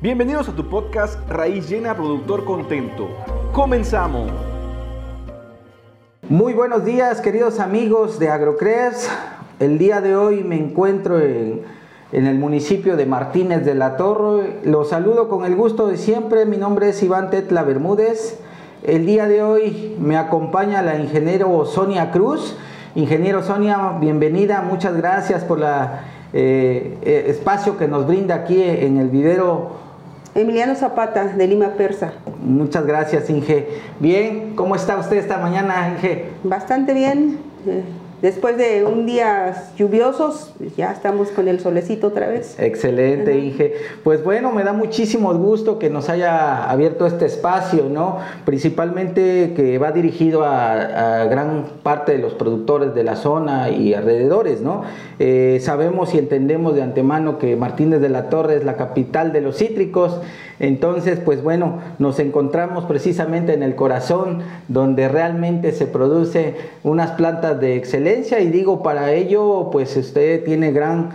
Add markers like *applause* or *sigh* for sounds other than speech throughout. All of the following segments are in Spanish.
Bienvenidos a tu podcast Raíz Llena Productor Contento. Comenzamos. Muy buenos días queridos amigos de Agrocres. El día de hoy me encuentro en, en, el municipio de Martínez de la Torre. Los saludo con el gusto de siempre. Mi nombre es Iván Tetla Bermúdez. El día de hoy me acompaña la ingeniero Sonia Cruz. Ingeniero Sonia, bienvenida. Muchas gracias por el eh, espacio que nos brinda aquí en el vivero Emiliano Zapata, de Lima Persa. Muchas gracias, Inge. Bien, ¿cómo está usted esta mañana, Inge? Bastante bien. Después de un día lluviosos, ya estamos con el solecito otra vez. Excelente, Inge. Pues bueno, me da muchísimo gusto que nos haya abierto este espacio, ¿no? Principalmente que va dirigido a, gran parte de los productores de la zona y alrededores, ¿no? Eh, sabemos y entendemos de antemano que Martínez de la Torre es la capital de los cítricos. Entonces, pues bueno, nos encontramos precisamente en el corazón donde realmente se produce unas plantas de excelencia y digo, para ello, pues usted tiene gran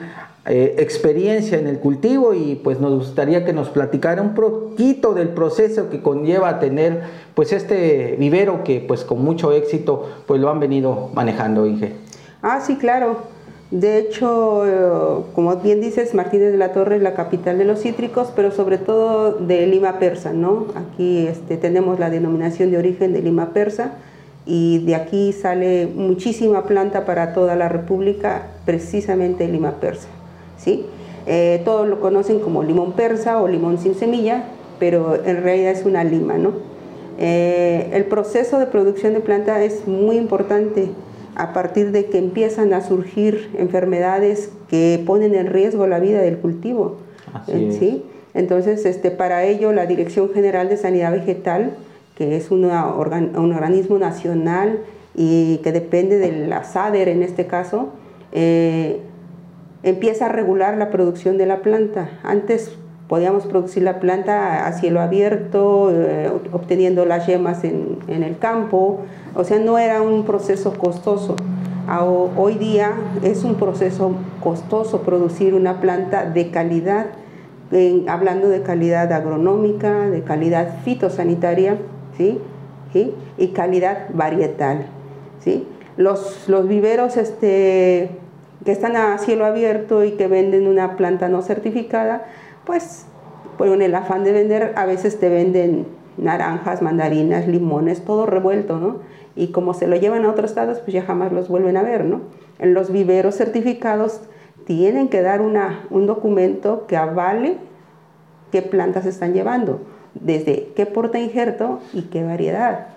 eh, experiencia en el cultivo y pues nos gustaría que nos platicara un poquito del proceso que conlleva tener pues este vivero que pues con mucho éxito pues lo han venido manejando, Inge. Ah, sí, claro. De hecho, eh, como bien dices, Martínez de la Torre es la capital de los cítricos, pero sobre todo de Lima Persa, ¿no? Aquí este, tenemos la denominación de origen de Lima Persa y de aquí sale muchísima planta para toda la República, precisamente lima persa. ¿sí? Eh, todos lo conocen como limón persa o limón sin semilla, pero en realidad es una lima. ¿no? Eh, el proceso de producción de planta es muy importante a partir de que empiezan a surgir enfermedades que ponen en riesgo la vida del cultivo. ¿sí? Entonces, este, para ello, la Dirección General de Sanidad Vegetal que es un organismo nacional y que depende de la SADER en este caso, eh, empieza a regular la producción de la planta. Antes podíamos producir la planta a cielo abierto, eh, obteniendo las yemas en, el campo, o sea, no era un proceso costoso. Hoy día es un proceso costoso producir una planta de calidad, hablando de calidad agronómica, de calidad fitosanitaria, ¿sí? y calidad varietal. ¿sí? Los, los viveros este, que están a cielo abierto y que venden una planta no certificada, pues con el afán de vender, a veces te venden naranjas, mandarinas, limones, todo revuelto, ¿no? Y como se lo llevan a otros estados, pues ya jamás los vuelven a ver, ¿no? En los viveros certificados tienen que dar una, un documento que avale qué plantas están llevando desde qué porta injerto y qué variedad.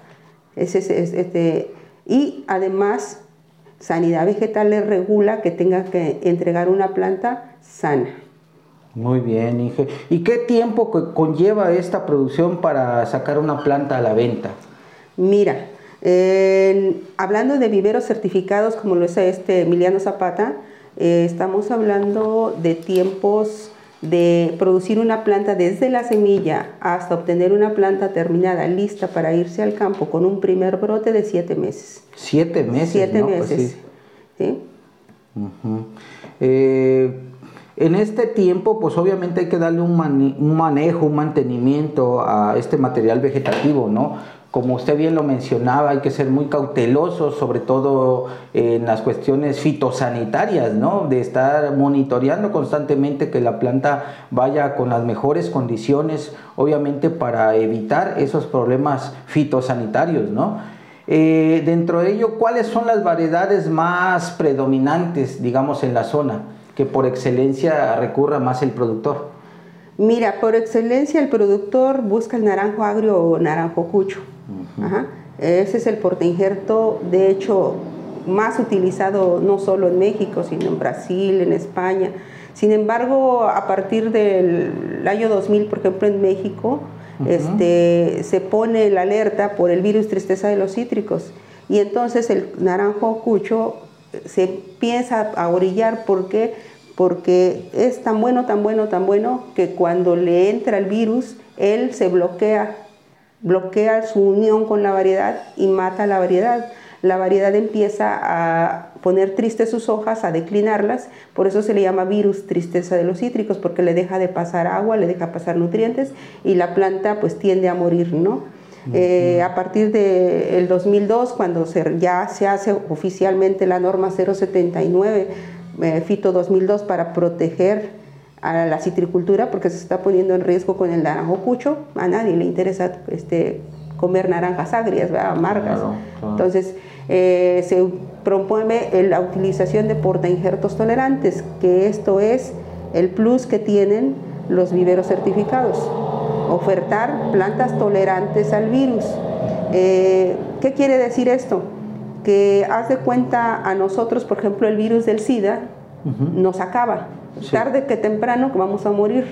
este, y además, Sanidad Vegetal le regula que tenga que entregar una planta sana. Muy bien, Inge. ¿Y qué tiempo conlleva esta producción para sacar una planta a la venta? Mira, hablando de viveros certificados como lo es este Emiliano Zapata, eh, estamos hablando de tiempos de producir una planta desde la semilla hasta obtener una planta terminada, lista para irse al campo con un primer brote de siete meses. Siete meses. Siete pues meses. ¿sí? Eh, en este tiempo, pues obviamente hay que darle un, un, manejo, un mantenimiento a este material vegetativo, ¿no? Como usted bien lo mencionaba, hay que ser muy cautelosos, sobre todo en las cuestiones fitosanitarias, ¿no? De estar monitoreando constantemente que la planta vaya con las mejores condiciones, obviamente para evitar esos problemas fitosanitarios, ¿no? Eh, dentro de ello, ¿cuáles son las variedades más predominantes, digamos, en la zona, que por excelencia recurra más el productor? Mira, por excelencia el productor busca el naranjo agrio o naranjo cucho. Ese es el portainjerto, de hecho, más utilizado no solo en México, sino en Brasil, en España. Sin embargo, a partir del año 2000, por ejemplo, en México, este, se pone la alerta por el virus tristeza de los cítricos. Y entonces el naranjo cucho se empieza a orillar. ¿Por qué? Porque es tan bueno, tan bueno, tan bueno que cuando le entra el virus, él se bloquea bloquea su unión con la variedad y mata la variedad. La variedad empieza a poner tristes sus hojas, a declinarlas, por eso se le llama virus tristeza de los cítricos, porque le deja de pasar agua, le deja pasar nutrientes y la planta pues tiende a morir, ¿no? Eh, a partir del 2002, cuando se, ya se hace oficialmente la norma 079, eh, FITO 2002, para proteger a la citricultura, porque se está poniendo en riesgo con el naranjo cucho, a nadie le interesa este, comer naranjas agrias, amargas. Entonces, eh, se propone la utilización de portainjertos tolerantes, que esto es el plus que tienen los viveros certificados ofertar plantas tolerantes al virus. Eh, ¿Qué quiere decir esto? Que haz de cuenta a nosotros, por ejemplo, el virus del SIDA nos acaba. Tarde que temprano vamos a morir.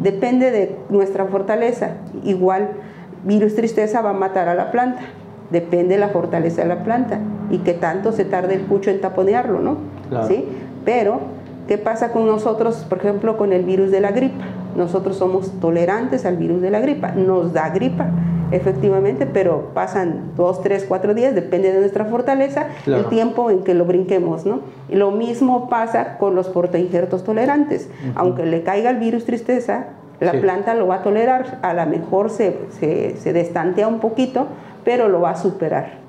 Depende de nuestra fortaleza. Igual, virus tristeza va a matar a la planta. Depende de la fortaleza de la planta y que tanto se tarde el cucho en taponearlo, ¿no? ¿Sí? Pero, ¿qué pasa con nosotros, por ejemplo, con el virus de la gripa? Nosotros somos tolerantes al virus de la gripa. Nos da gripa, efectivamente, pero pasan dos, tres, cuatro días, depende de nuestra fortaleza, el tiempo en que lo brinquemos, ¿no? Y lo mismo pasa con los portainjertos tolerantes. Aunque le caiga el virus tristeza, la planta lo va a tolerar, a lo mejor se, se, se destantea un poquito, pero lo va a superar.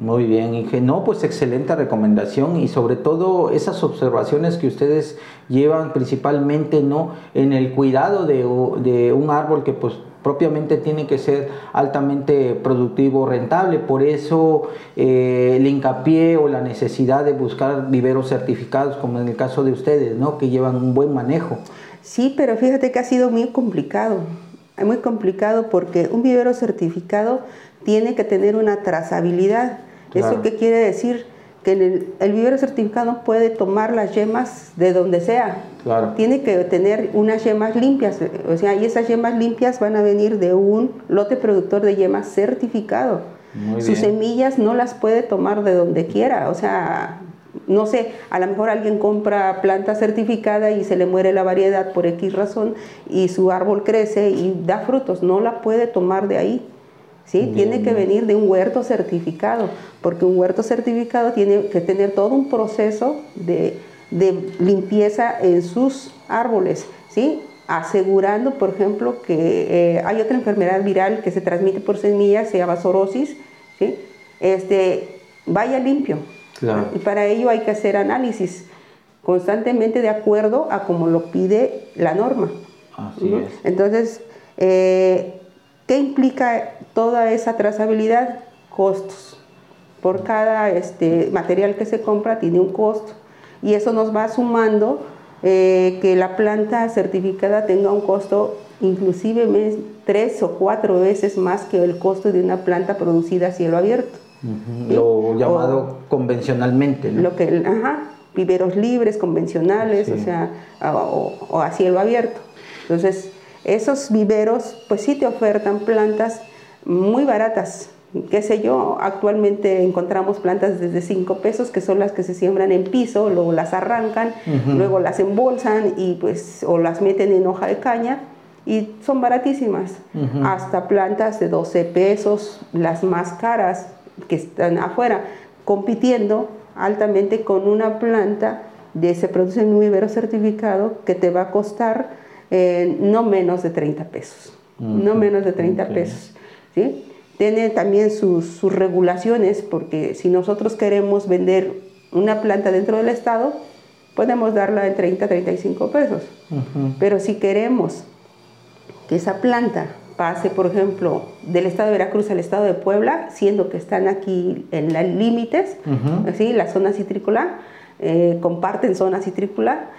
Muy bien, Inge. No, pues excelente recomendación y sobre todo esas observaciones que ustedes llevan principalmente no en el cuidado de, un árbol que pues propiamente tiene que ser altamente productivo, rentable. Por eso eh, el hincapié o la necesidad de buscar viveros certificados, como en el caso de ustedes, ¿no? que llevan un buen manejo. Sí, pero fíjate que ha sido muy complicado. Muy complicado porque un vivero certificado tiene que tener una trazabilidad ¿Eso qué quiere decir? Que el, el, vivero certificado puede tomar las yemas de donde sea. Tiene que tener unas yemas limpias. O sea, y esas yemas limpias van a venir de un lote productor de yemas certificado. Sus semillas no las puede tomar de donde quiera. O sea, no sé, a lo mejor alguien compra planta certificada y se le muere la variedad por X razón y su árbol crece y da frutos. No la puede tomar de ahí. ¿Sí? Tiene que venir de un huerto certificado, porque un huerto certificado tiene que tener todo un proceso de, limpieza en sus árboles, ¿sí? asegurando, por ejemplo, que eh, hay otra enfermedad viral que se transmite por semillas, se llama zorosis, ¿sí? este, vaya limpio. Y para ello hay que hacer análisis constantemente de acuerdo a como lo pide la norma. Así es. Entonces, eh, ¿Qué implica toda esa trazabilidad? Costos. Por cada este, material que se compra tiene un costo y eso nos va sumando eh, que la planta certificada tenga un costo inclusive tres o cuatro veces más que el costo de una planta producida a cielo abierto. Lo llamado convencionalmente. Lo que, ajá, viveros libres, convencionales, o sea, o, o, a cielo abierto. Entonces, esos viveros pues sí te ofertan plantas muy baratas. Qué sé yo, actualmente encontramos plantas desde 5 pesos que son las que se siembran en piso, luego las arrancan, luego las embolsan y pues o las meten en hoja de caña y son baratísimas. Hasta plantas de 12 pesos, las más caras que están afuera, compitiendo altamente con una planta de se produce en un vivero certificado que te va a costar eh, no menos de 30 pesos. No menos de 30 pesos. ¿sí? Tiene también sus, regulaciones, porque si nosotros queremos vender una planta dentro del estado, podemos darla en 30, 35 pesos. Pero si queremos que esa planta pase, por ejemplo, del estado de Veracruz al estado de Puebla, siendo que están aquí en los límites, la zona citrícola, eh, comparten zona citrícola,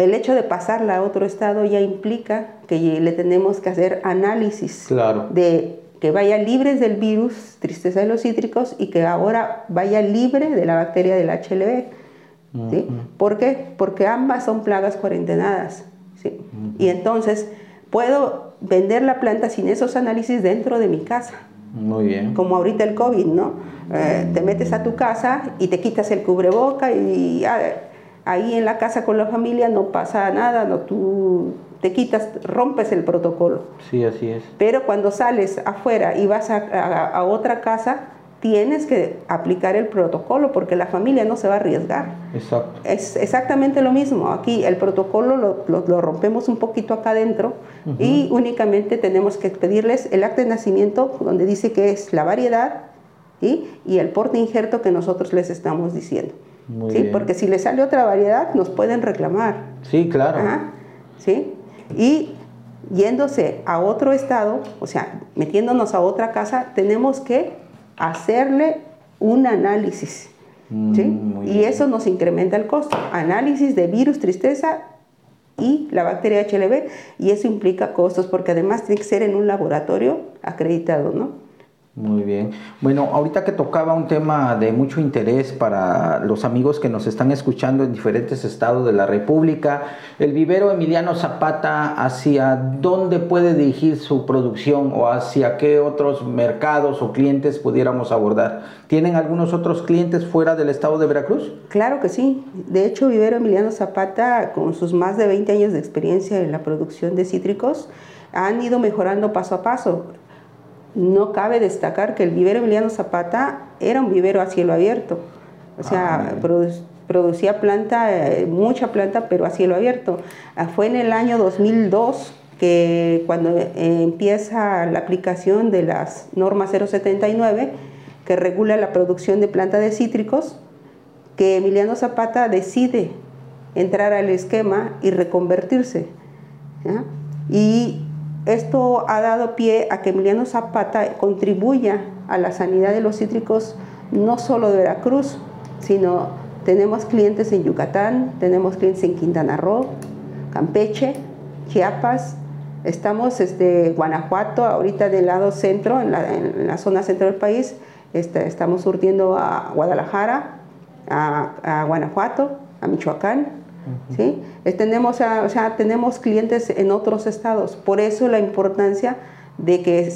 el hecho de pasarla a otro estado ya implica que le tenemos que hacer análisis de que vaya libres del virus tristeza de los cítricos y que ahora vaya libre de la bacteria del HLV. ¿sí? ¿Por qué? Porque ambas son plagas cuarentenadas. ¿sí? Y entonces puedo vender la planta sin esos análisis dentro de mi casa. Muy bien. Como ahorita el COVID, ¿no? Eh, te metes a tu casa y te quitas el cubreboca y... Ah, ahí en la casa con la familia no pasa nada, no tú te quitas, rompes el protocolo. Sí, así es. Pero cuando sales afuera y vas a, otra casa, tienes que aplicar el protocolo porque la familia no se va a arriesgar. Exacto. Es exactamente lo mismo. Aquí el protocolo lo, rompemos un poquito acá adentro y únicamente tenemos que pedirles el acta de nacimiento donde dice que es la variedad y el porte injerto que nosotros les estamos diciendo. ¿Sí? Porque si les sale otra variedad nos pueden reclamar. Sí, claro. ¿sí? Y yéndose a otro estado, o sea, metiéndonos a otra casa, tenemos que hacerle un análisis. Mm, y eso nos incrementa el costo. Análisis de virus tristeza y la bacteria HLV y eso implica costos porque además tiene que ser en un laboratorio acreditado, ¿no? Muy bien. Bueno, ahorita que tocaba un tema de mucho interés para los amigos que nos están escuchando en diferentes estados de la República, el vivero Emiliano Zapata, ¿hacia dónde puede dirigir su producción o hacia qué otros mercados o clientes pudiéramos abordar? ¿Tienen algunos otros clientes fuera del estado de Veracruz? Claro que sí. De hecho, Vivero Emiliano Zapata, con sus más de 20 años de experiencia en la producción de cítricos, han ido mejorando paso a paso. No cabe destacar que el vivero Emiliano Zapata era un vivero a cielo abierto. O sea, ah, producía planta, eh, mucha planta, pero a cielo abierto. Ah, fue en el año 2002 que cuando eh, empieza la aplicación de las normas 079, que regula la producción de planta de cítricos, que Emiliano Zapata decide entrar al esquema y reconvertirse. Y esto ha dado pie a que Emiliano Zapata contribuya a la sanidad de los cítricos no solo de Veracruz, sino tenemos clientes en Yucatán, tenemos clientes en Quintana Roo, Campeche, Chiapas, estamos este, Guanajuato, ahorita del lado centro, en la, zona centro del país, este, estamos surtiendo a Guadalajara, a Guanajuato, a Michoacán, ¿sí? tenemos, o sea, tenemos clientes en otros estados. Por eso la importancia de que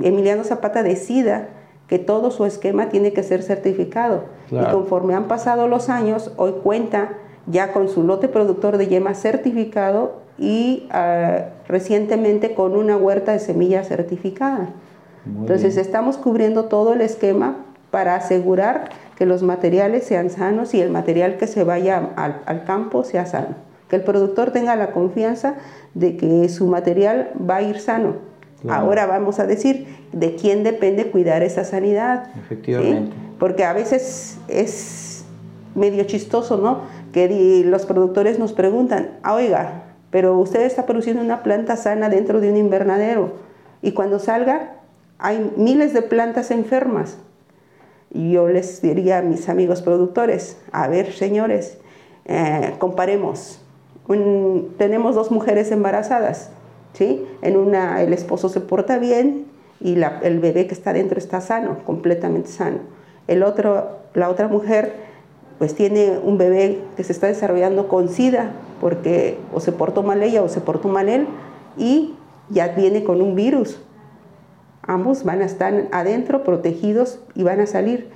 Emiliano Zapata decida que todo su esquema tiene que ser certificado. Y conforme han pasado los años, hoy cuenta ya con su lote productor de yema certificado y ah, recientemente con una huerta de semillas certificada. Entonces estamos cubriendo todo el esquema para asegurar que los materiales sean sanos y el material que se vaya al, campo sea sano. Que el productor tenga la confianza de que su material va a ir sano. Ahora vamos a decir de quién depende cuidar esa sanidad. Efectivamente. Porque a veces es medio chistoso, ¿no? Que los productores nos preguntan, ah, oiga, pero usted está produciendo una planta sana dentro de un invernadero y cuando salga hay miles de plantas enfermas. Yo les diría a mis amigos productores, a ver señores, eh, comparemos. tenemos dos mujeres embarazadas, ¿sí? En una el esposo se porta bien y el bebé que está dentro está sano, completamente sano. El otro, la otra mujer pues tiene un bebé que se está desarrollando con SIDA porque o se portó mal ella o se portó mal él y ya viene con un virus Ambos van a estar adentro, protegidos y van a salir.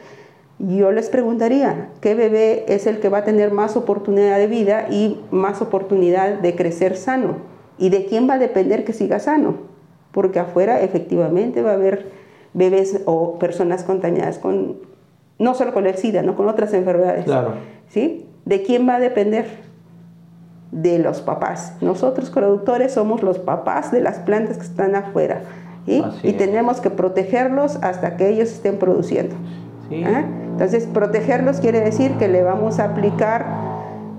Yo les preguntaría, ¿qué bebé es el que va a tener más oportunidad de vida y más oportunidad de crecer sano? ¿Y de quién va a depender que siga sano? Porque afuera efectivamente va a haber bebés o personas contaminadas con, no solo con el SIDA, no con otras enfermedades. Claro. ¿Sí? ¿De quién va a depender? De los papás. Nosotros productores somos los papás de las plantas que están afuera y tenemos que protegerlos hasta que ellos estén produciendo. ¿Ah? Entonces, protegerlos quiere decir que le vamos a aplicar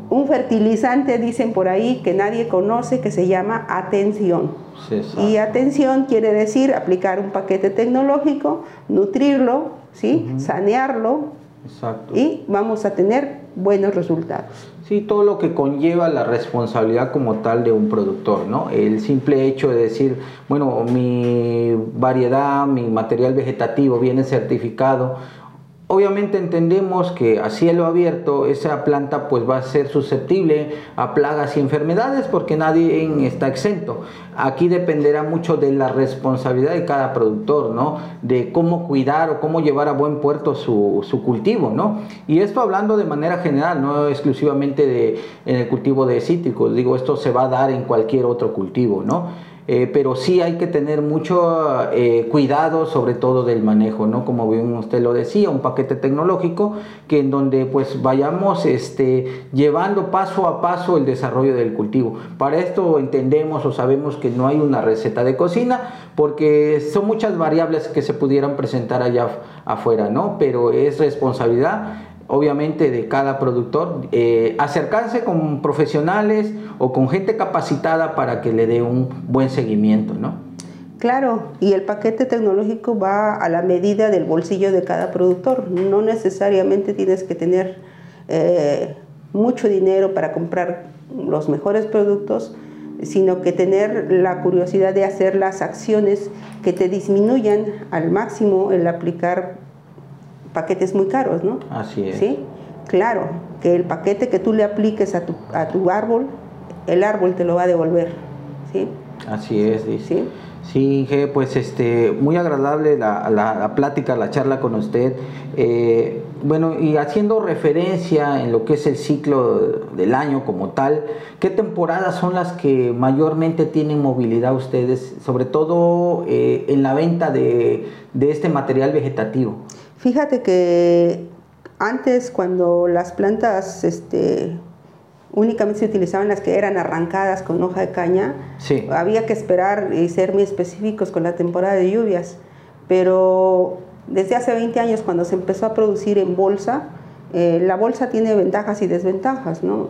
un fertilizante, dicen por ahí, que nadie conoce, que se llama atención. y atención quiere decir aplicar un paquete tecnológico, nutrirlo, ¿sí? sanearlo, y vamos a tener buenos resultados. Sí, todo lo que conlleva la responsabilidad como tal de un productor, ¿no? El simple hecho de decir, bueno, mi variedad, mi material vegetativo viene certificado Obviamente entendemos que a cielo abierto esa planta pues va a ser susceptible a plagas y enfermedades porque nadie está exento. Aquí dependerá mucho de la responsabilidad de cada productor, ¿no? De cómo cuidar o cómo llevar a buen puerto su, cultivo, ¿no? Y esto hablando de manera general, no exclusivamente de, en el cultivo de cítricos, digo, esto se va a dar en cualquier otro cultivo, ¿no? Eh, pero sí hay que tener mucho eh, cuidado sobre todo del manejo, ¿no? Como bien usted lo decía, un paquete tecnológico que en donde pues vayamos este, llevando paso a paso el desarrollo del cultivo. Para esto entendemos o sabemos que no hay una receta de cocina porque son muchas variables que se pudieran presentar allá afuera, ¿no? Pero es responsabilidad obviamente de cada productor, eh, acercarse con profesionales o con gente capacitada para que le dé un buen seguimiento, ¿no? Claro, y el paquete tecnológico va a la medida del bolsillo de cada productor. No necesariamente tienes que tener eh, mucho dinero para comprar los mejores productos, sino que tener la curiosidad de hacer las acciones que te disminuyan al máximo el aplicar paquetes muy caros, ¿no? Así es. Sí, claro, que el paquete que tú le apliques a tu, a tu árbol, el árbol te lo va a devolver, ¿sí? Así es, dice. ¿Sí? Sí, Inge, pues este, muy agradable la, la, plática, la charla con usted. Eh, bueno, y haciendo referencia en lo que es el ciclo del año como tal, ¿qué temporadas son las que mayormente tienen movilidad ustedes, sobre todo eh, en la venta de, de este material vegetativo? Fíjate que antes cuando las plantas este, únicamente se utilizaban las que eran arrancadas con hoja de caña, había que esperar y ser muy específicos con la temporada de lluvias. Pero desde hace 20 años cuando se empezó a producir en bolsa, eh, la bolsa tiene ventajas y desventajas, ¿no?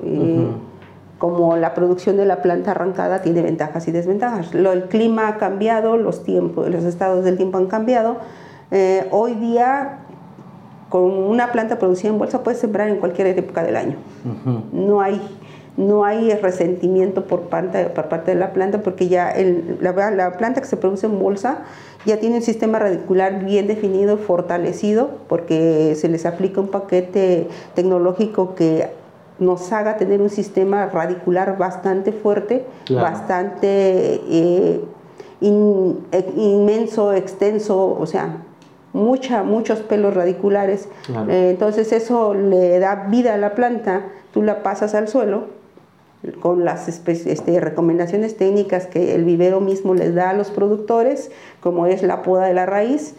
Como la producción de la planta arrancada tiene ventajas y desventajas. Lo, el clima ha cambiado, los tiempos, los estados del tiempo han cambiado. Eh, hoy día con una planta producida en bolsa puedes sembrar en cualquier época del año. No hay no hay resentimiento por parte, por parte de la planta porque ya la, planta que se produce en bolsa ya tiene un sistema radicular bien definido, fortalecido, porque se les aplica un paquete tecnológico que nos haga tener un sistema radicular bastante fuerte, bastante eh, eh, inmenso, extenso, o sea, mucha, muchos pelos radiculares. Eh, entonces eso le da vida a la planta, tú la pasas al suelo con las este, recomendaciones técnicas que el vivero mismo les da a los productores, como es la poda de la raíz,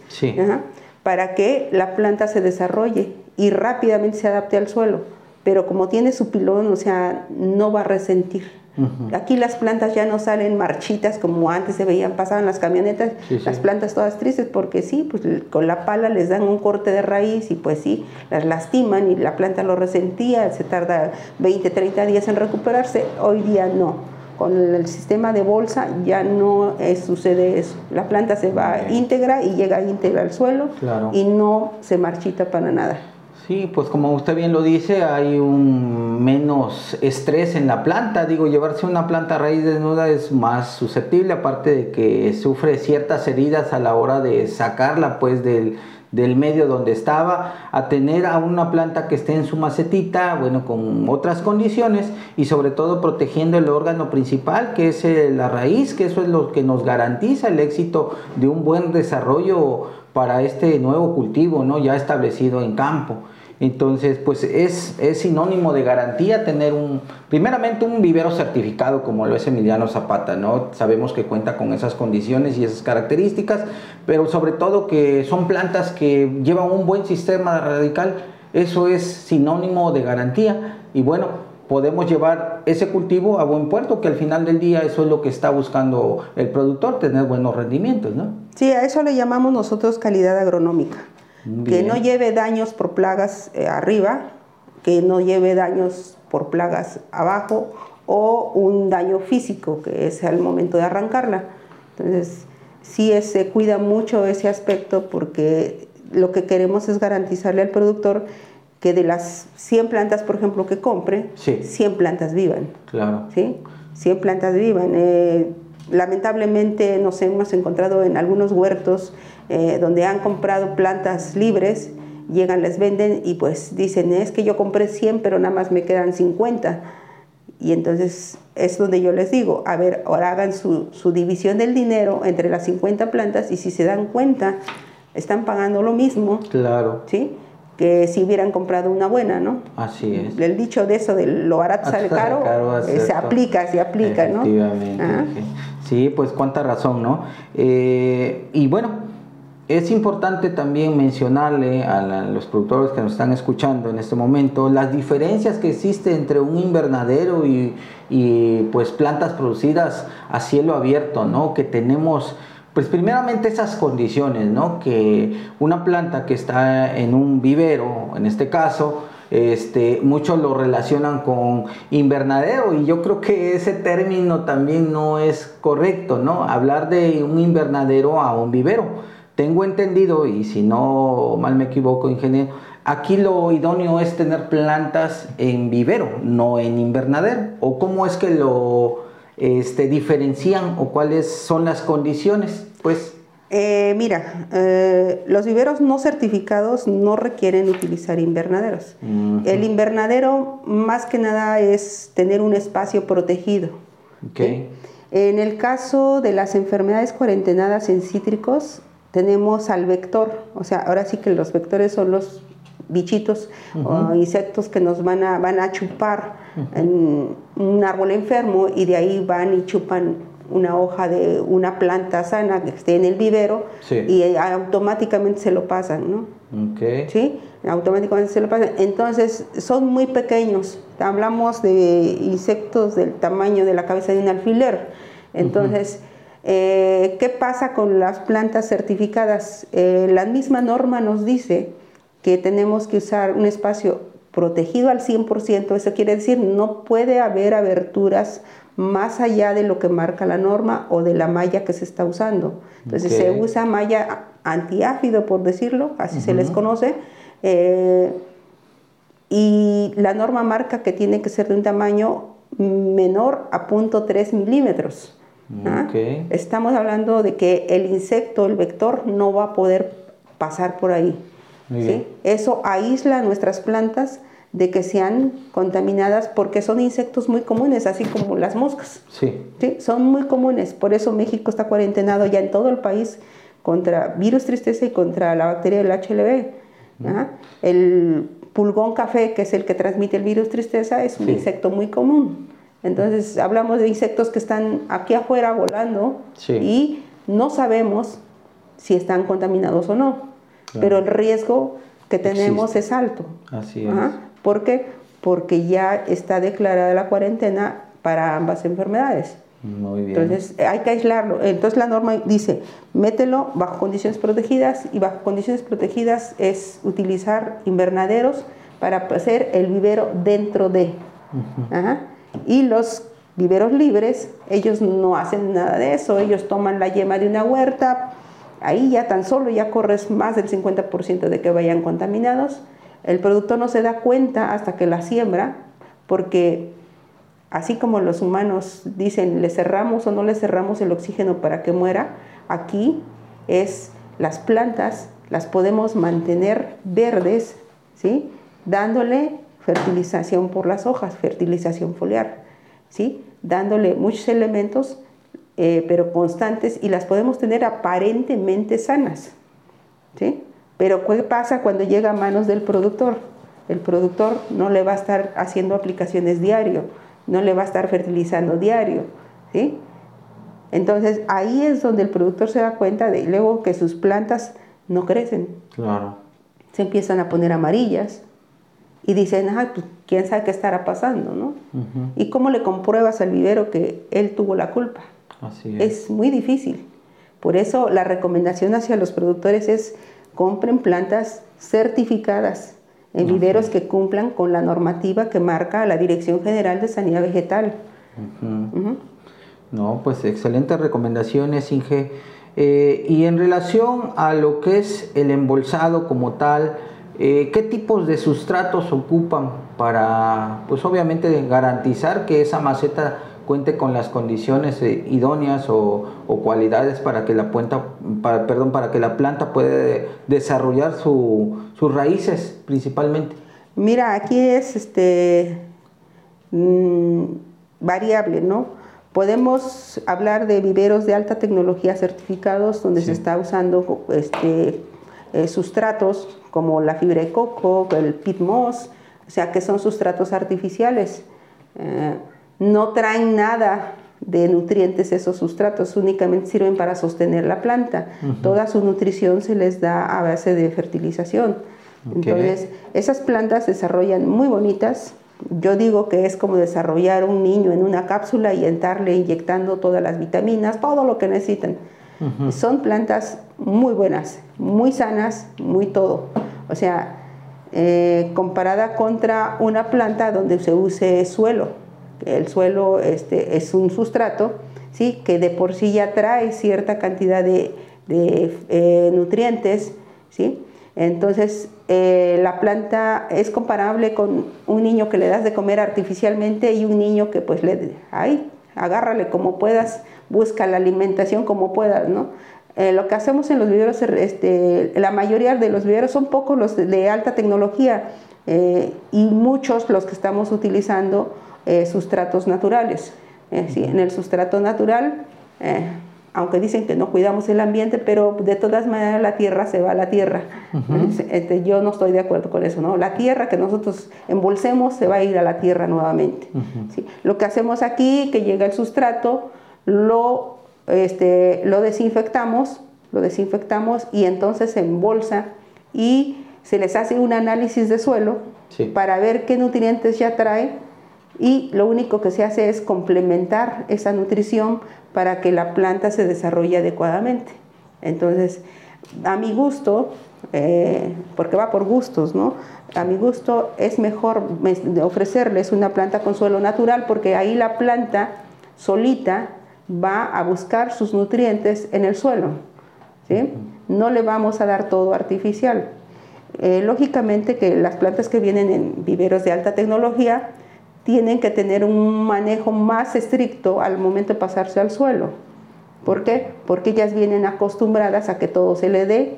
para que la planta se desarrolle y rápidamente se adapte al suelo. Pero como tiene su pilón, o sea, no va a resentir. Aquí las plantas ya no salen marchitas como antes se veían, pasaban las camionetas, las plantas todas tristes porque sí, pues con la pala les dan un corte de raíz y pues sí, las lastiman y la planta lo resentía, se tarda 20, 30 días en recuperarse, hoy día no. Con el sistema de bolsa ya no sucede eso. La planta se va íntegra y llega íntegra al suelo y no se marchita para nada. Sí, pues como usted bien lo dice, hay un menos estrés en la planta. Digo, llevarse una planta raíz desnuda es más susceptible, aparte de que sufre ciertas heridas a la hora de sacarla pues del, medio donde estaba, a tener a una planta que esté en su macetita, bueno, con otras condiciones y sobre todo protegiendo el órgano principal, que es eh, la raíz, que eso es lo que nos garantiza el éxito de un buen desarrollo para este nuevo cultivo, ¿no? Ya establecido en campo. Entonces, pues es, es, sinónimo de garantía tener un, primeramente un vivero certificado como lo es Emiliano Zapata, ¿no? Sabemos que cuenta con esas condiciones y esas características, pero sobre todo que son plantas que llevan un buen sistema radical, eso es sinónimo de garantía y bueno, podemos llevar ese cultivo a buen puerto, que al final del día eso es lo que está buscando el productor, tener buenos rendimientos, ¿no? Sí, a eso le llamamos nosotros calidad agronómica que no lleve daños por plagas eh, arriba, que no lleve daños por plagas abajo o un daño físico, que es al momento de arrancarla. Entonces, sí se cuida mucho ese aspecto porque lo que queremos es garantizarle al productor que de las 100 plantas, por ejemplo, que compre, 100 plantas vivan. Claro. ¿sí? 100 plantas vivan. Eh, lamentablemente nos hemos encontrado en algunos huertos eh, donde han comprado plantas libres, llegan, les venden y pues dicen, es que yo compré 100, pero nada más me quedan 50. Y entonces es donde yo les digo, a ver, ahora hagan su, su división del dinero entre las 50 plantas y si se dan cuenta, están pagando lo mismo. Claro. ¿Sí? que si hubieran comprado una buena, ¿no? Así es. El dicho de eso de lo barato *laughs* sale caro, eh, se aplica, se aplica, ¿no? Sí, pues cuánta razón, ¿no? Eh, y bueno, es importante también mencionarle a, los productores que nos están escuchando en este momento las diferencias que existen entre un invernadero y, y pues plantas producidas a cielo abierto, ¿no? Que tenemos pues primeramente esas condiciones, ¿no? Que una planta que está en un vivero, en este caso, este, muchos lo relacionan con invernadero y yo creo que ese término también no es correcto, ¿no? Hablar de un invernadero a un vivero. Tengo entendido, y si no mal me equivoco, ingeniero, aquí lo idóneo es tener plantas en vivero, no en invernadero. ¿O cómo es que lo este, diferencian o cuáles son las condiciones? Pues eh, mira, eh, los viveros no certificados no requieren utilizar invernaderos. El invernadero más que nada es tener un espacio protegido. En el caso de las enfermedades cuarentenadas en cítricos, tenemos al vector, o sea, ahora sí que los vectores son los bichitos o insectos que nos van a, van a chupar en un árbol enfermo y de ahí van y chupan una hoja de una planta sana que esté en el vivero y automáticamente se lo pasan, ¿no? Okay. ¿Sí? Automáticamente se lo pasan. Entonces, son muy pequeños. Hablamos de insectos del tamaño de la cabeza de un alfiler. Entonces, eh, ¿qué pasa con las plantas certificadas? Eh, la misma norma nos dice que tenemos que usar un espacio protegido al 100%, eso quiere decir no puede haber aberturas más allá de lo que marca la norma o de la malla que se está usando. Entonces se usa malla antiáfido, por decirlo, así se les conoce, eh, y la norma marca que tiene que ser de un tamaño menor a 0.3 milímetros. ¿ah? Estamos hablando de que el insecto, el vector, no va a poder pasar por ahí. Eso aísla nuestras plantas de que sean contaminadas porque son insectos muy comunes, así como las moscas. Sí. Son muy comunes, por eso México está cuarentenado ya en todo el país contra virus tristeza y contra la bacteria del HLV. El pulgón café, que es el que transmite el virus tristeza, es un insecto muy común. Entonces, hablamos de insectos que están aquí afuera volando y no sabemos si están contaminados o no pero el riesgo que tenemos es alto. Así es. ¿Por qué? Porque ya está declarada la cuarentena para ambas enfermedades. Muy bien. Entonces hay que aislarlo. Entonces la norma dice, mételo bajo condiciones protegidas y bajo condiciones protegidas es utilizar invernaderos para hacer el vivero dentro de. Y los viveros libres, ellos no hacen nada de eso, ellos toman la yema de una huerta, ahí ya tan solo ya corres más del 50% de que vayan contaminados. El productor no se da cuenta hasta que la siembra, porque así como los humanos dicen, le cerramos o no le cerramos el oxígeno para que muera, aquí es las plantas las podemos mantener verdes, ¿sí? dándole fertilización por las hojas, fertilización foliar, ¿sí? dándole muchos elementos eh, pero constantes y las podemos tener aparentemente sanas. ¿sí? Pero ¿qué pasa cuando llega a manos del productor? El productor no le va a estar haciendo aplicaciones diario, no le va a estar fertilizando diario. ¿sí? Entonces ahí es donde el productor se da cuenta de luego que sus plantas no crecen. Claro. Se empiezan a poner amarillas y dicen, ah, pues quién sabe qué estará pasando, ¿no? ¿Y cómo le compruebas al vivero que él tuvo la culpa? es. muy difícil. Por eso la recomendación hacia los productores es compren plantas certificadas en viveros que cumplan con la normativa que marca la Dirección General de Sanidad Vegetal. No, pues excelentes recomendaciones, Inge. Eh, y en relación a lo que es el embolsado como tal, eh, ¿qué tipos de sustratos ocupan para, pues obviamente, garantizar que esa maceta cuente con las condiciones eh, idóneas o, cualidades para que la planta, perdón, para que la planta pueda desarrollar sus raíces principalmente. Mira, aquí es este mm, variable, ¿no? Podemos hablar de viveros de alta tecnología certificados donde se está usando este, eh, sustratos como la fibra de coco, el pit moss, o sea que son sustratos artificiales. Eh, no traen nada de nutrientes esos sustratos, únicamente sirven para sostener la planta. Toda su nutrición se les da a base de fertilización. Entonces, esas plantas desarrollan muy bonitas. Yo digo que es como desarrollar un niño en una cápsula y entrarle inyectando todas las vitaminas, todo lo que necesitan. Son plantas muy buenas, muy sanas, muy todo. O sea, eh, comparada contra una planta donde se use suelo. El suelo este, es un sustrato ¿sí? que de por sí ya trae cierta cantidad de, eh, nutrientes. ¿sí? Entonces, eh, la planta es comparable con un niño que le das de comer artificialmente y un niño que pues le, ay, agárrale como puedas, busca la alimentación como puedas, ¿no? Eh, lo que hacemos en los viveros, este, la mayoría de los viveros son pocos los de, alta tecnología y muchos los que estamos utilizando eh, sustratos naturales. ¿sí? En el sustrato natural, aunque dicen que no cuidamos el ambiente, pero de todas maneras la tierra se va a la tierra. Este, yo no estoy de acuerdo con eso. ¿no? La tierra que nosotros embolsemos se va a ir a la tierra nuevamente. ¿sí? Lo que hacemos aquí, que llega el sustrato, lo este, lo desinfectamos, lo desinfectamos y entonces se embolsa y se les hace un análisis de suelo para ver qué nutrientes ya trae y lo único que se hace es complementar esa nutrición para que la planta se desarrolle adecuadamente. Entonces, a mi gusto, eh, porque va por gustos, ¿no? A mi gusto es mejor ofrecerles una planta con suelo natural porque ahí la planta solita va a buscar sus nutrientes en el suelo. ¿sí? No le vamos a dar todo artificial. Eh, lógicamente que las plantas que vienen en viveros de alta tecnología tienen que tener un manejo más estricto al momento de pasarse al suelo. ¿Por qué? Porque ellas vienen acostumbradas a que todo se le dé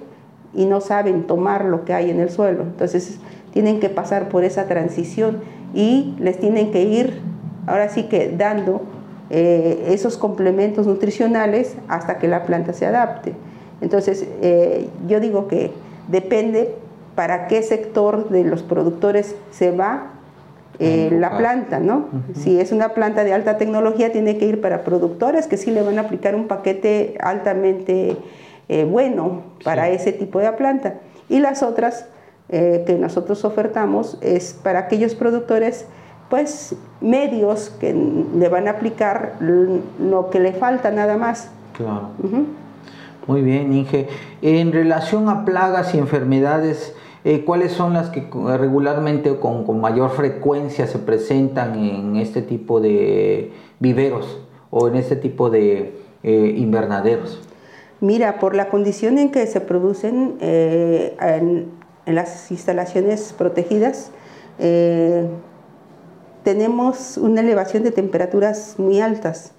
y no saben tomar lo que hay en el suelo. Entonces tienen que pasar por esa transición y les tienen que ir, ahora sí que dando eh, esos complementos nutricionales hasta que la planta se adapte. Entonces, eh, yo digo que depende para qué sector de los productores se va eh, la planta, ¿no? Si es una planta de alta tecnología, tiene que ir para productores que sí le van a aplicar un paquete altamente bueno para ese tipo de planta. Y las otras que nosotros ofertamos es para aquellos productores pues medios que le van a aplicar lo que le falta nada más. Claro. Muy bien, Inge. En relación a plagas y enfermedades, eh, ¿cuáles son las que regularmente o con, mayor frecuencia se presentan en este tipo de viveros o en este tipo de eh, invernaderos? Mira, por la condición en que se producen eh, en, las instalaciones protegidas, tenemos una elevación de temperaturas muy altas,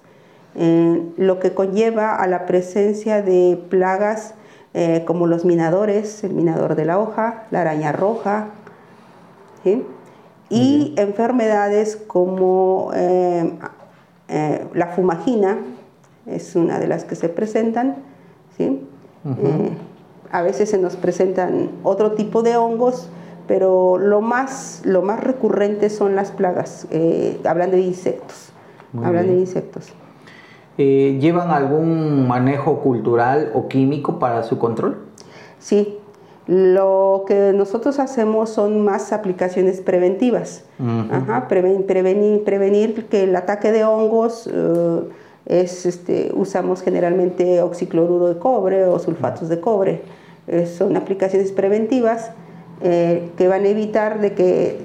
lo que conlleva a la presencia de plagas eh, como los minadores, el minador de la hoja, la araña roja, y enfermedades como eh, la fumagina, es una de las que se presentan. a veces se nos presentan otro tipo de hongos pero lo más, lo más recurrente son las plagas, eh, hablando de insectos. hablando de insectos. Eh, ¿Llevan algún manejo cultural o químico para su control? Sí, lo que nosotros hacemos son más aplicaciones preventivas. prevenir, prevenir, que el ataque de hongos eh, es, este, usamos generalmente oxicloruro de cobre o sulfatos de cobre. son aplicaciones preventivas eh, que van a evitar de que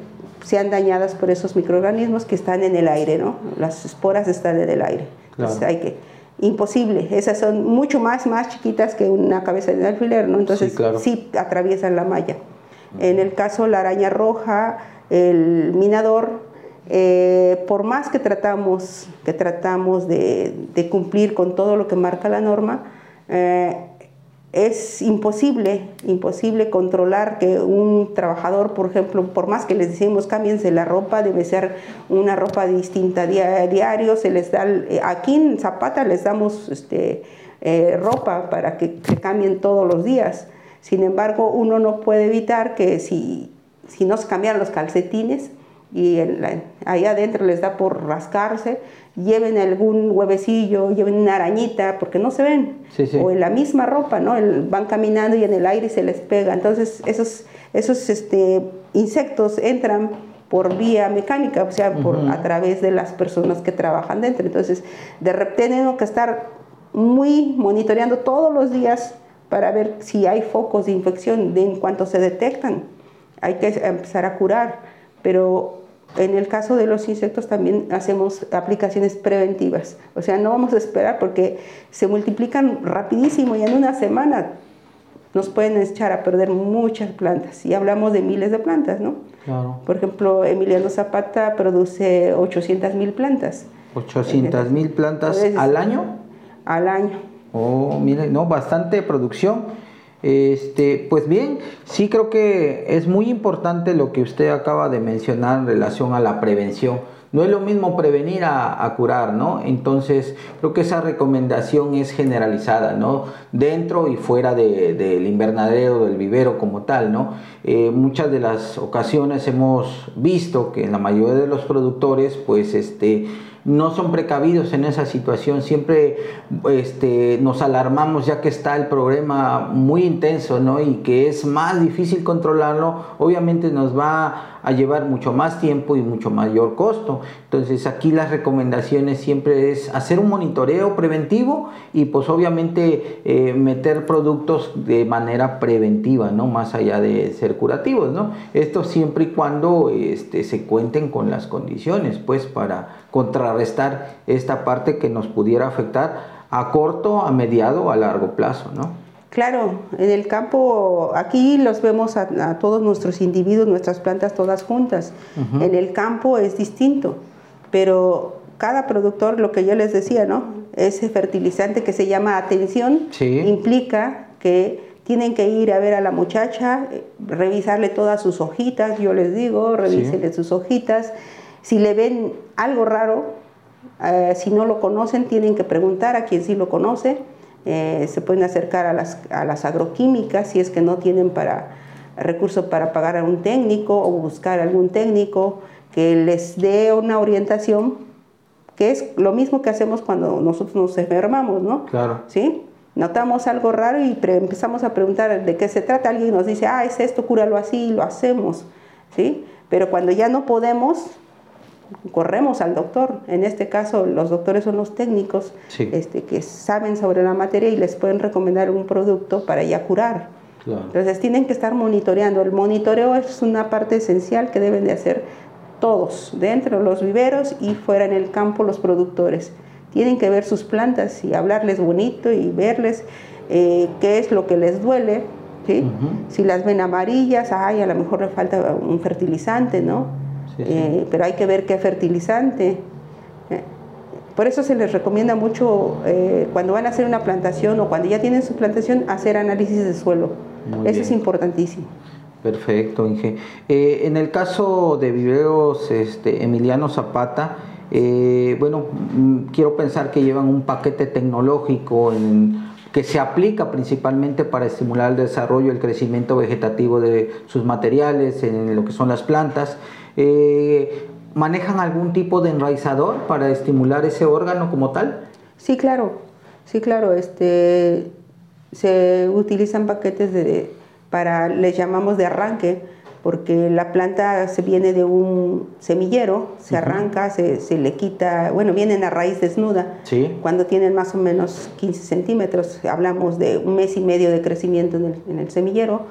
sean dañadas por esos microorganismos que están en el aire, ¿no? Las esporas están en el aire. Entonces hay que imposible. Esas son mucho más más chiquitas que una cabeza de alfiler, ¿no? Entonces sí, atraviesan la malla. En el caso la araña roja, el minador, eh, por más que tratamos, que tratamos de, de, cumplir con todo lo que marca la norma, eh, es imposible, imposible controlar que un trabajador, por ejemplo, por más que les decimos cámbiense la ropa, debe ser una ropa distinta diario, se les da, aquí en Zapata les damos este, eh, ropa para que, cambien todos los días. Sin embargo, uno no puede evitar que si, si no se cambian los calcetines, y ahí adentro les da por rascarse, lleven algún huevecillo, lleven una arañita, porque no se ven, o en la misma ropa, ¿no? van caminando y en el aire se les pega, entonces esos, esos este, insectos entran por vía mecánica, o sea, por, a través de las personas que trabajan dentro. Entonces, de repente tenemos que estar muy monitoreando todos los días para ver si hay focos de infección, de en cuanto se detectan, hay que empezar a curar, pero en el caso de los insectos también hacemos aplicaciones preventivas, o sea, no vamos a esperar porque se multiplican rapidísimo y en una semana nos pueden echar a perder muchas plantas. Y hablamos de miles de plantas, ¿no? Claro. Por ejemplo, Emiliano Zapata produce 800 mil plantas. 800 mil plantas al año. Al año. Oh, mire, no, bastante producción. Este, pues bien, sí creo que es muy importante lo que usted acaba de mencionar en relación a la prevención no es lo mismo prevenir a, curar, ¿no? Entonces, creo que esa recomendación es generalizada, ¿no? Dentro y fuera del invernadero, del vivero como tal, ¿no? Eh, muchas de las ocasiones hemos visto que en la mayoría de los productores, pues, este, no son precavidos en esa situación, siempre este, nos alarmamos ya que está el problema muy intenso ¿no? y que es más difícil controlarlo, obviamente nos va a llevar mucho más tiempo y mucho mayor costo. Entonces aquí las recomendaciones siempre es hacer un monitoreo preventivo y pues obviamente eh, meter productos de manera preventiva, ¿no? más allá de ser curativos. ¿no? Esto siempre y cuando este, se cuenten con las condiciones pues para contrarrestar esta parte que nos pudiera afectar a corto, a mediado o a largo plazo, ¿no? Claro, en el campo, aquí los vemos a, todos nuestros individuos, nuestras plantas todas juntas. En el campo es distinto, pero cada productor, lo que yo les decía, ¿no? Ese fertilizante que se llama atención implica que tienen que ir a ver a la muchacha, revisarle todas sus hojitas, yo les digo, revísenle sus hojitas, si le ven algo raro, eh, si no lo conocen, tienen que preguntar a quien sí lo conoce. Eh, se pueden acercar a las, a las, agroquímicas si es que no tienen para, recursos para pagar a un técnico o buscar algún técnico que les dé una orientación, que es lo mismo que hacemos cuando nosotros nos enfermamos, ¿no? Claro. ¿Sí? Notamos algo raro y empezamos a preguntar de qué se trata. Alguien nos dice, ah, es esto, cúralo así, y lo hacemos, ¿sí? Pero cuando ya no podemos, corremos al doctor. En este caso, los doctores son los técnicos este, que saben sobre la materia y les pueden recomendar un producto para ya curar. Entonces tienen que estar monitoreando. El monitoreo es una parte esencial que deben de hacer todos, dentro de los viveros y fuera en el campo los productores. Tienen que ver sus plantas y hablarles bonito y verles eh, qué es lo que les duele. Si las ven amarillas, ay, a lo mejor le falta un fertilizante, ¿no? Eh, pero hay que ver qué fertilizante. Eh, por eso se les recomienda mucho eh, cuando van a hacer una plantación o cuando ya tienen su plantación hacer análisis de suelo. eso es importantísimo. Perfecto, Inge. en el caso de viveros este, Emiliano Zapata, bueno, mm, quiero pensar que llevan un paquete tecnológico que se aplica principalmente para estimular el desarrollo y el crecimiento vegetativo de sus materiales en lo que son las plantas. Eh, ¿Manejan algún tipo de enraizador para estimular ese órgano como tal? Sí, claro, sí, claro. Este, se utilizan paquetes de, para, les llamamos de arranque, porque la planta se viene de un semillero, se arranca, se, se, le quita, bueno, vienen a raíz desnuda. Sí. Cuando tienen más o menos 15 centímetros, hablamos de un mes y medio de crecimiento en el, en el semillero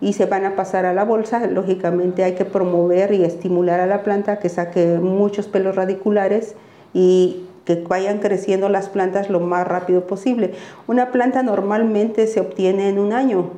y se van a pasar a la bolsa, lógicamente hay que promover y estimular a la planta que saque muchos pelos radiculares y que vayan creciendo las plantas lo más rápido posible. Una planta normalmente se obtiene en un año.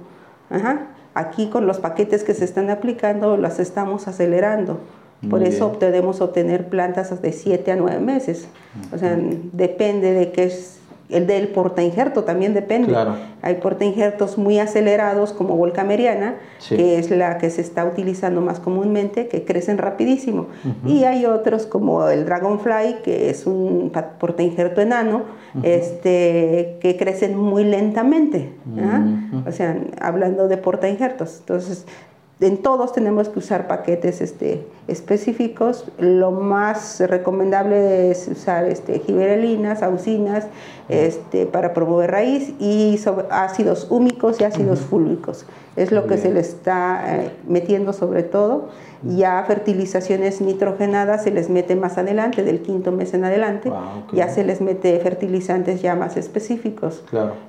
Aquí con los paquetes que se están aplicando las estamos acelerando. Por eso podemos obtener plantas de 7 a 9 meses. O sea, depende de qué es el del portainjerto también depende. Hay portainjertos muy acelerados como volcameriana, que es la que se está utilizando más comúnmente, que crecen rapidísimo. Y hay otros como el Dragonfly, que es un portainjerto enano, este, que crecen muy lentamente. ¿ah? O sea, hablando de portainjertos. Entonces, en todos tenemos que usar paquetes este, específicos. Lo más recomendable es usar este, giberelinas, auxinas este, para promover raíz y ácidos húmicos y ácidos fúlmicos. Es lo que se le está eh, metiendo sobre todo. Ya fertilizaciones nitrogenadas se les mete más adelante, del quinto mes en adelante. Ah, ya se les mete fertilizantes ya más específicos.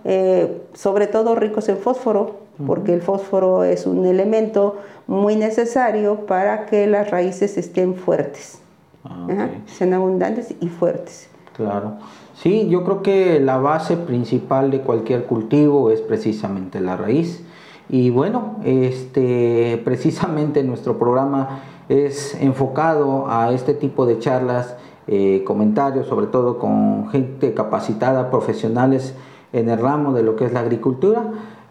Eh, sobre todo ricos en fósforo, porque el fósforo es un elemento muy necesario para que las raíces estén fuertes, ah, sean abundantes y fuertes. Claro. Sí, yo creo que la base principal de cualquier cultivo es precisamente la raíz. Y bueno, este, *laughs* precisamente nuestro programa es enfocado a este tipo de charlas, eh, comentarios, sobre todo con gente capacitada, profesionales en el ramo de lo que es la agricultura.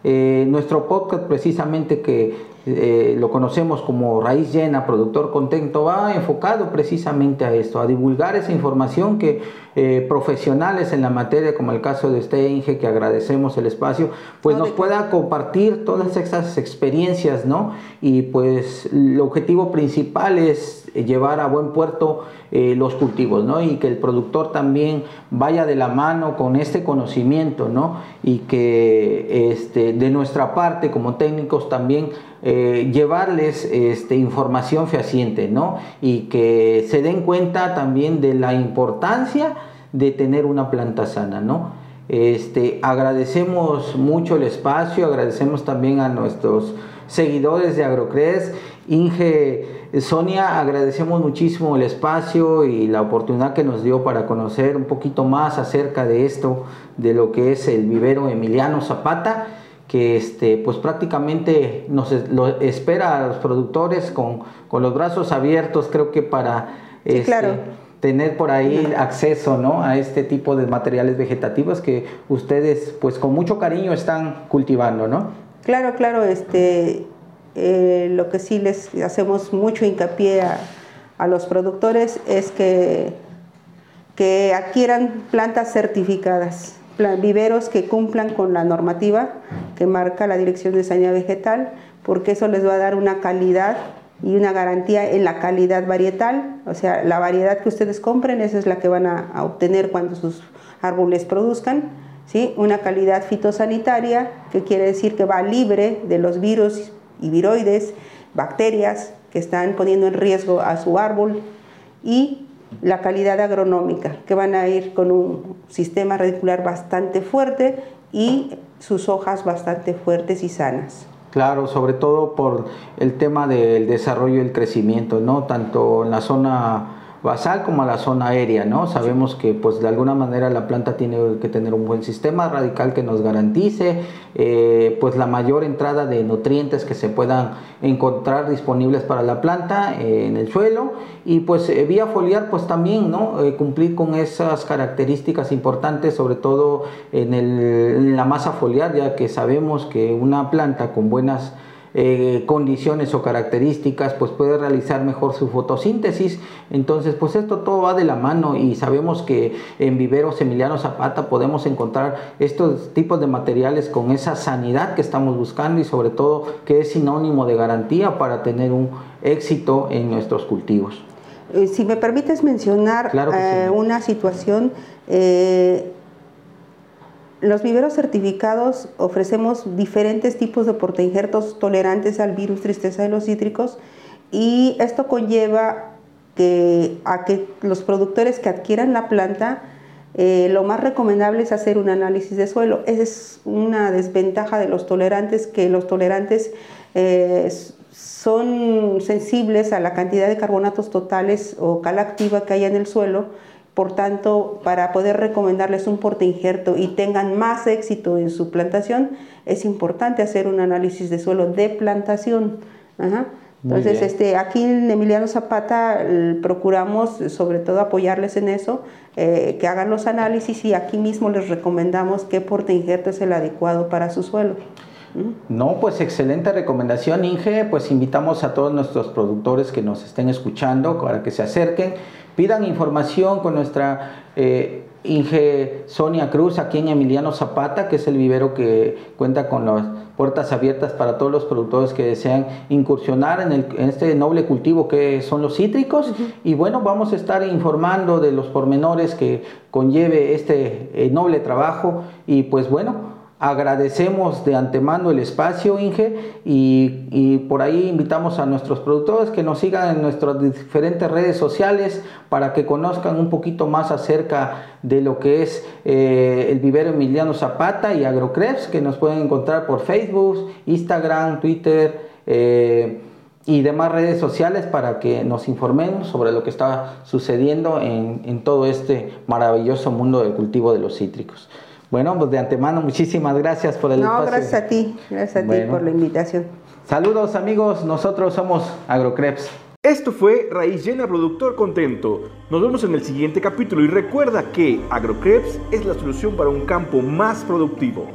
Eh, nuestro podcast precisamente que eh, lo conocemos como raíz llena, productor contento, va enfocado precisamente a esto, a divulgar esa información que eh, profesionales en la materia, como el caso de usted, Inge, que agradecemos el espacio, pues nos pueda compartir todas esas experiencias, ¿no? Y pues el objetivo principal es llevar a buen puerto eh, los cultivos, ¿no? Y que el productor también vaya de la mano con este conocimiento, ¿no? Y que este, de nuestra parte como técnicos también eh, llevarles este, información fehaciente, ¿no? Y que se den cuenta también de la importancia de tener una planta sana, ¿no? Este, agradecemos mucho el espacio, agradecemos también a nuestros seguidores de Agrocres. Inge Sonia, agradecemos muchísimo el espacio y la oportunidad que nos dio para conocer un poquito más acerca de esto, de lo que es el vivero Emiliano Zapata, que este, pues prácticamente nos lo espera a los productores con, los brazos abiertos, creo que para este, tener por ahí acceso ¿no? a este tipo de materiales vegetativos que ustedes pues con mucho cariño están cultivando, ¿no? Claro, claro, este, eh, lo que sí les hacemos mucho hincapié a, los productores es que, que adquieran plantas certificadas, viveros que cumplan con la normativa que marca la Dirección de Sanidad Vegetal, porque eso les va a dar una calidad y una garantía en la calidad varietal, o sea, la variedad que ustedes compren, esa es la que van a, obtener cuando sus árboles produzcan, ¿sí? Una calidad fitosanitaria, que quiere decir que va libre de los virus y viroides, bacterias que están poniendo en riesgo a su árbol y la calidad agronómica, que van a ir con un sistema radicular bastante fuerte y sus hojas bastante fuertes y sanas. Claro, sobre todo por el tema del desarrollo y el crecimiento, ¿no? Tanto en la zona basal como a la zona aérea, ¿no? Sabemos que pues de alguna manera la planta tiene que tener un buen sistema radical que nos garantice eh, pues la mayor entrada de nutrientes que se puedan encontrar disponibles para la planta eh, en el suelo y pues eh, vía foliar pues también, ¿no? cumplir con esas características importantes sobre todo en, en la masa foliar ya que sabemos que una planta con buenas eh, condiciones o características, pues puede realizar mejor su fotosíntesis. Entonces, pues esto todo va de la mano y sabemos que en viveros Emiliano Zapata podemos encontrar estos tipos de materiales con esa sanidad que estamos buscando y sobre todo que es sinónimo de garantía para tener un éxito en nuestros cultivos. Eh, si me permites mencionar eh, una situación, los viveros certificados ofrecemos diferentes tipos de portainjertos tolerantes al virus tristeza de los cítricos y esto conlleva que, a que los productores que adquieran la planta eh, lo más recomendable es hacer un análisis de suelo. Esa es una desventaja de los tolerantes, que los tolerantes eh, son sensibles a la cantidad de carbonatos totales o cal activa que hay en el suelo por tanto, para poder recomendarles un porte injerto y tengan más éxito en su plantación, es importante hacer un análisis de suelo de plantación. Entonces, este, aquí en Emiliano Zapata procuramos sobre todo apoyarles en eso, eh, que hagan los análisis y aquí mismo les recomendamos qué porte injerto es el adecuado para su suelo. No, pues excelente recomendación, Inge. Pues invitamos a todos nuestros productores que nos estén escuchando para que se acerquen pidan información con nuestra eh, Inge Sonia Cruz aquí en Emiliano Zapata, que es el vivero que cuenta con las puertas abiertas para todos los productores que desean incursionar en, este noble cultivo que son los cítricos. Y bueno, vamos a estar informando de los pormenores que conlleve este eh, noble trabajo. Y pues bueno, Agradecemos de antemano el espacio, Inge, y, por ahí invitamos a nuestros productores que nos sigan en nuestras diferentes redes sociales para que conozcan un poquito más acerca de lo que es eh, el vivero Emiliano Zapata y Agrocreps, que nos pueden encontrar por Facebook, Instagram, Twitter. Eh, y demás redes sociales para que nos informemos sobre lo que está sucediendo en, en todo este maravilloso mundo del cultivo de los cítricos. Bueno, pues de antemano, muchísimas gracias por el No, gracias a ti, gracias a ti por la invitación. Saludos amigos, nosotros somos Agrocreps. Esto fue Raíz Llena Productor Contento. Nos vemos en el siguiente capítulo y recuerda que Agrocreps es la solución para un campo más productivo.